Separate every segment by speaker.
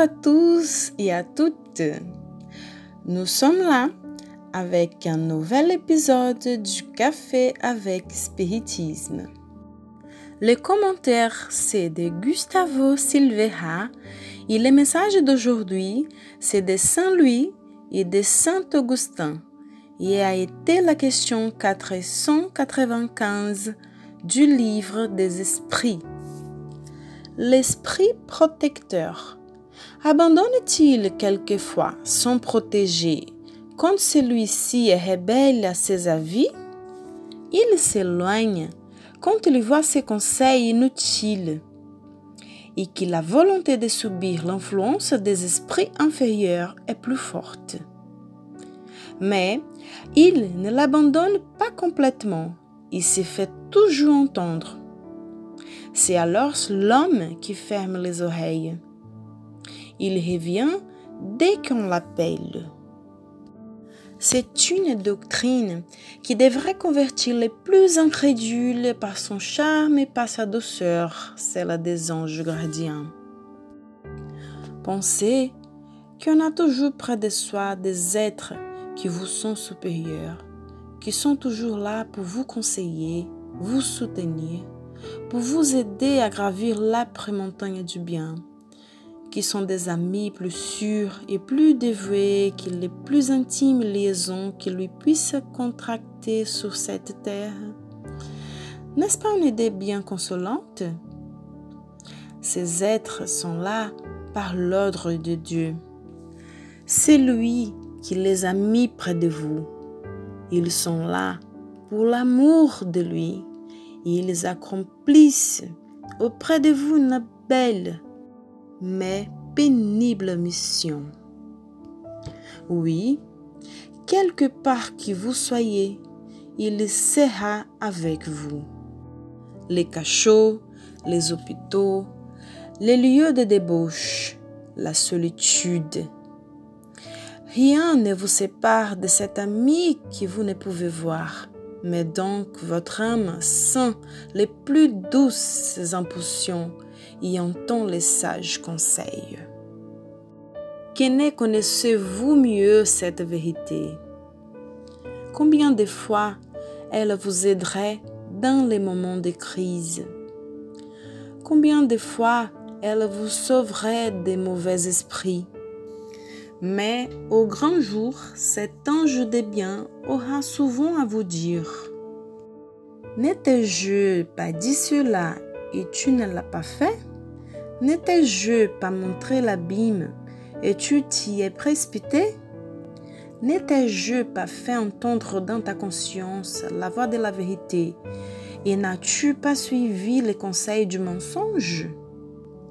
Speaker 1: À tous et à toutes. Nous sommes là avec un nouvel épisode du Café avec Spiritisme. Le commentaire, c'est de Gustavo Silveira et le message d'aujourd'hui, c'est de Saint-Louis et de Saint-Augustin et a été la question 495 du livre des esprits. L'esprit protecteur abandonne-t-il quelquefois son protégé quand celui-ci est rebelle à ses avis? Il s'éloigne quand il voit ses conseils inutiles et que la volonté de subir l'influence des esprits inférieurs est plus forte. Mais il ne l'abandonne pas complètement, il se fait toujours entendre. C'est alors l'homme qui ferme les oreilles. Il revient dès qu'on l'appelle. C'est une doctrine qui devrait convertir les plus incrédules par son charme et par sa douceur, celle des anges gardiens. Pensez qu'on a toujours près de soi des êtres qui vous sont supérieurs, qui sont toujours là pour vous conseiller, vous soutenir, pour vous aider à gravir l'après montagne du bien qui sont des amis plus sûrs et plus dévoués que les plus intimes liaisons qu'il lui puisse contracter sur cette terre. N'est-ce pas une idée bien consolante? Ces êtres sont là par l'ordre de Dieu. C'est lui qui les a mis près de vous. Ils sont là pour l'amour de lui. Ils accomplissent auprès de vous une belle mais pénible mission. Oui, quelque part que vous soyez, il sera avec vous. Les cachots, les hôpitaux, les lieux de débauche, la solitude. Rien ne vous sépare de cet ami que vous ne pouvez voir, mais donc votre âme sent les plus douces impulsions et entend les sages conseils. ne connaissez-vous mieux cette vérité? Combien de fois elle vous aiderait dans les moments de crise? Combien de fois elle vous sauverait des mauvais esprits? Mais au grand jour, cet ange des biens aura souvent à vous dire N'étais-je pas dit cela et tu ne l'as pas fait N'étais-je pas montré l'abîme et tu t'y es précipité? N'étais-je pas fait entendre dans ta conscience la voix de la vérité et n'as-tu pas suivi les conseils du mensonge?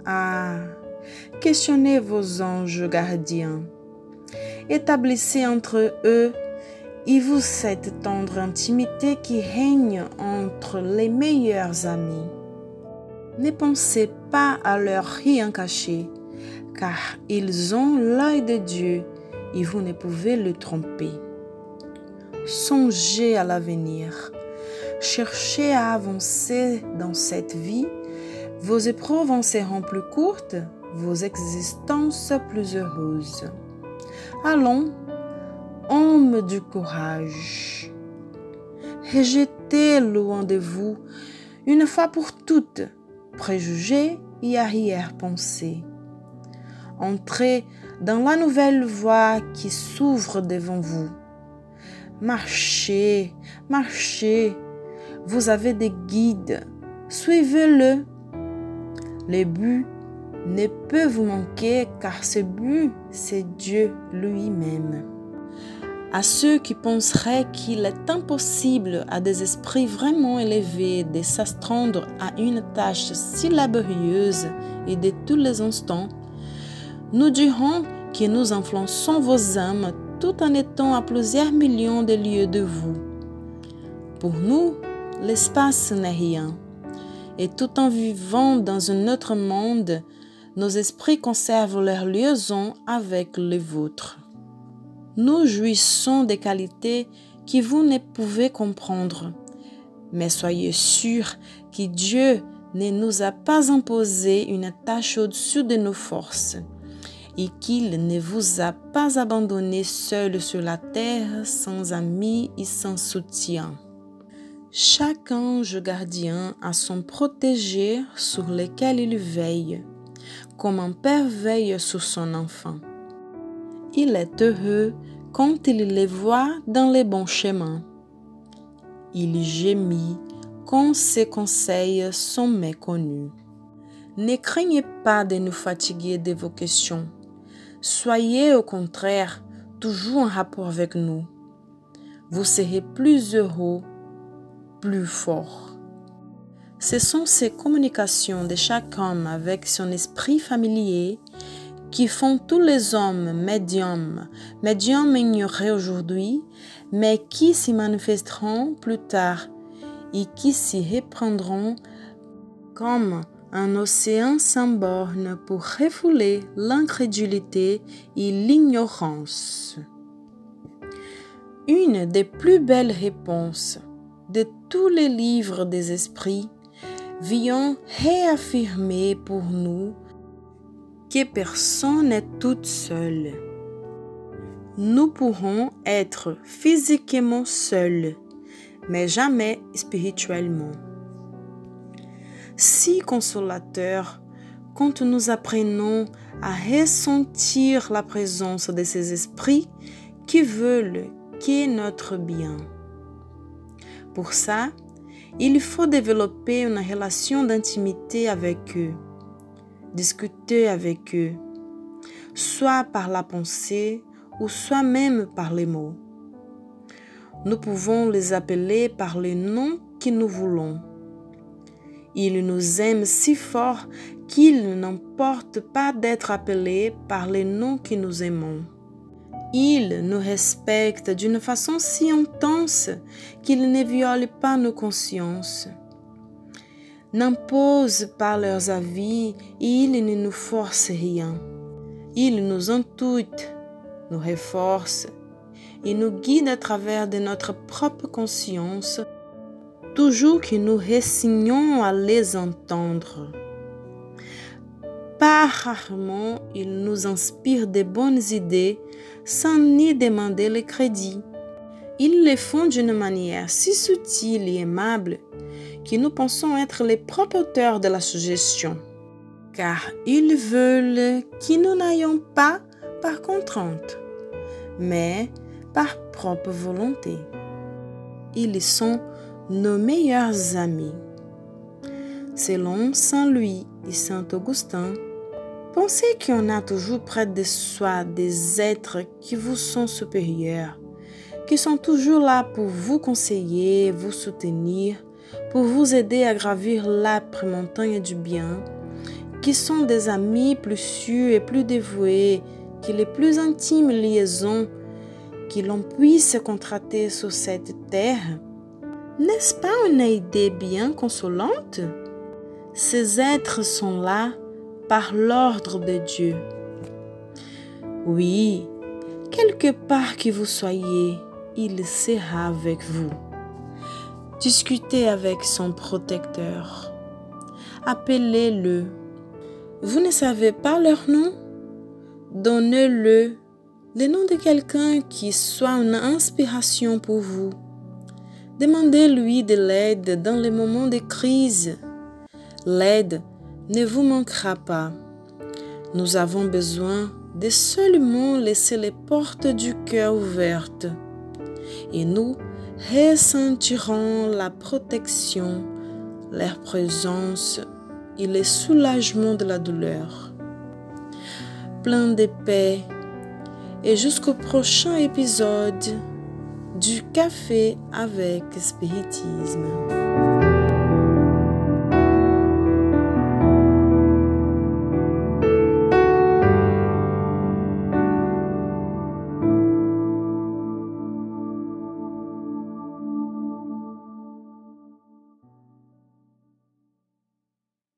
Speaker 1: Ah, questionnez vos anges gardiens. Établissez entre eux et vous cette tendre intimité qui règne entre les meilleurs amis. Ne pensez pas à leur rien caché, car ils ont l'œil de Dieu et vous ne pouvez le tromper. Songez à l'avenir. Cherchez à avancer dans cette vie. Vos épreuves en seront plus courtes, vos existences plus heureuses. Allons, homme du courage. Rejetez loin de vous, une fois pour toutes, préjugés et arrière-pensées. Entrez dans la nouvelle voie qui s'ouvre devant vous. Marchez, marchez. Vous avez des guides. Suivez-le. Le but ne peut vous manquer car ce but, c'est Dieu lui-même à ceux qui penseraient qu'il est impossible à des esprits vraiment élevés de s'astreindre à une tâche si laborieuse et de tous les instants, nous dirons que nous influençons vos âmes tout en étant à plusieurs millions de lieues de vous. Pour nous, l'espace n'est rien, et tout en vivant dans un autre monde, nos esprits conservent leur liaison avec les vôtres nous jouissons des qualités que vous ne pouvez comprendre. Mais soyez sûrs que Dieu ne nous a pas imposé une tâche au-dessus de nos forces et qu'il ne vous a pas abandonné seul sur la terre, sans amis et sans soutien. Chaque ange gardien a son protégé sur lequel il veille, comme un père veille sur son enfant. Il est heureux quand il les voit dans les bons chemins. Il gémit quand ses conseils sont méconnus. Ne craignez pas de nous fatiguer de vos questions. Soyez au contraire toujours en rapport avec nous. Vous serez plus heureux plus fort. Ce sont ces communications de chaque homme avec son esprit familier qui font tous les hommes médiums, médiums ignorés aujourd'hui, mais qui s'y manifesteront plus tard et qui s'y reprendront comme un océan sans borne pour refouler l'incrédulité et l'ignorance. Une des plus belles réponses de tous les livres des esprits vient réaffirmer pour nous que personne n'est toute seule. Nous pourrons être physiquement seuls, mais jamais spirituellement. Si consolateur quand nous apprenons à ressentir la présence de ces esprits qui veulent que notre bien. Pour ça, il faut développer une relation d'intimité avec eux, discuter avec eux, soit par la pensée ou soit même par les mots. Nous pouvons les appeler par les noms que nous voulons. Ils nous aiment si fort qu'ils n'emportent pas d'être appelés par les noms que nous aimons. Ils nous respectent d'une façon si intense qu'ils ne violent pas nos consciences, n'imposent pas leurs avis et ils ne nous forcent rien. Ils nous intuitent, nous renforcent et nous guident à travers de notre propre conscience, toujours que nous résignons à les entendre. Pas rarement, ils nous inspirent de bonnes idées sans ni demander le crédit. Ils le font d'une manière si subtile et aimable nous pensons être les propres auteurs de la suggestion, car ils veulent que nous n'ayons pas par contrainte, mais par propre volonté. Ils sont nos meilleurs amis. Selon Saint Louis et Saint Augustin, Pensez qu'on a toujours près de soi des êtres qui vous sont supérieurs, qui sont toujours là pour vous conseiller, vous soutenir, pour vous aider à gravir l'âpre montagne du bien, qui sont des amis plus sûrs et plus dévoués que les plus intimes liaisons que l'on puisse contracter sur cette terre. N'est-ce pas une idée bien consolante? Ces êtres sont là par l'ordre de Dieu. Oui, quelque part que vous soyez, il sera avec vous. Discutez avec son protecteur. Appelez-le. Vous ne savez pas leur nom? Donnez-le le nom de quelqu'un qui soit une inspiration pour vous. Demandez-lui de l'aide dans les moments de crise. L'aide ne vous manquera pas. Nous avons besoin de seulement laisser les portes du cœur ouvertes et nous ressentirons la protection, la présence et le soulagement de la douleur. Plein de paix et jusqu'au prochain épisode du Café avec Spiritisme.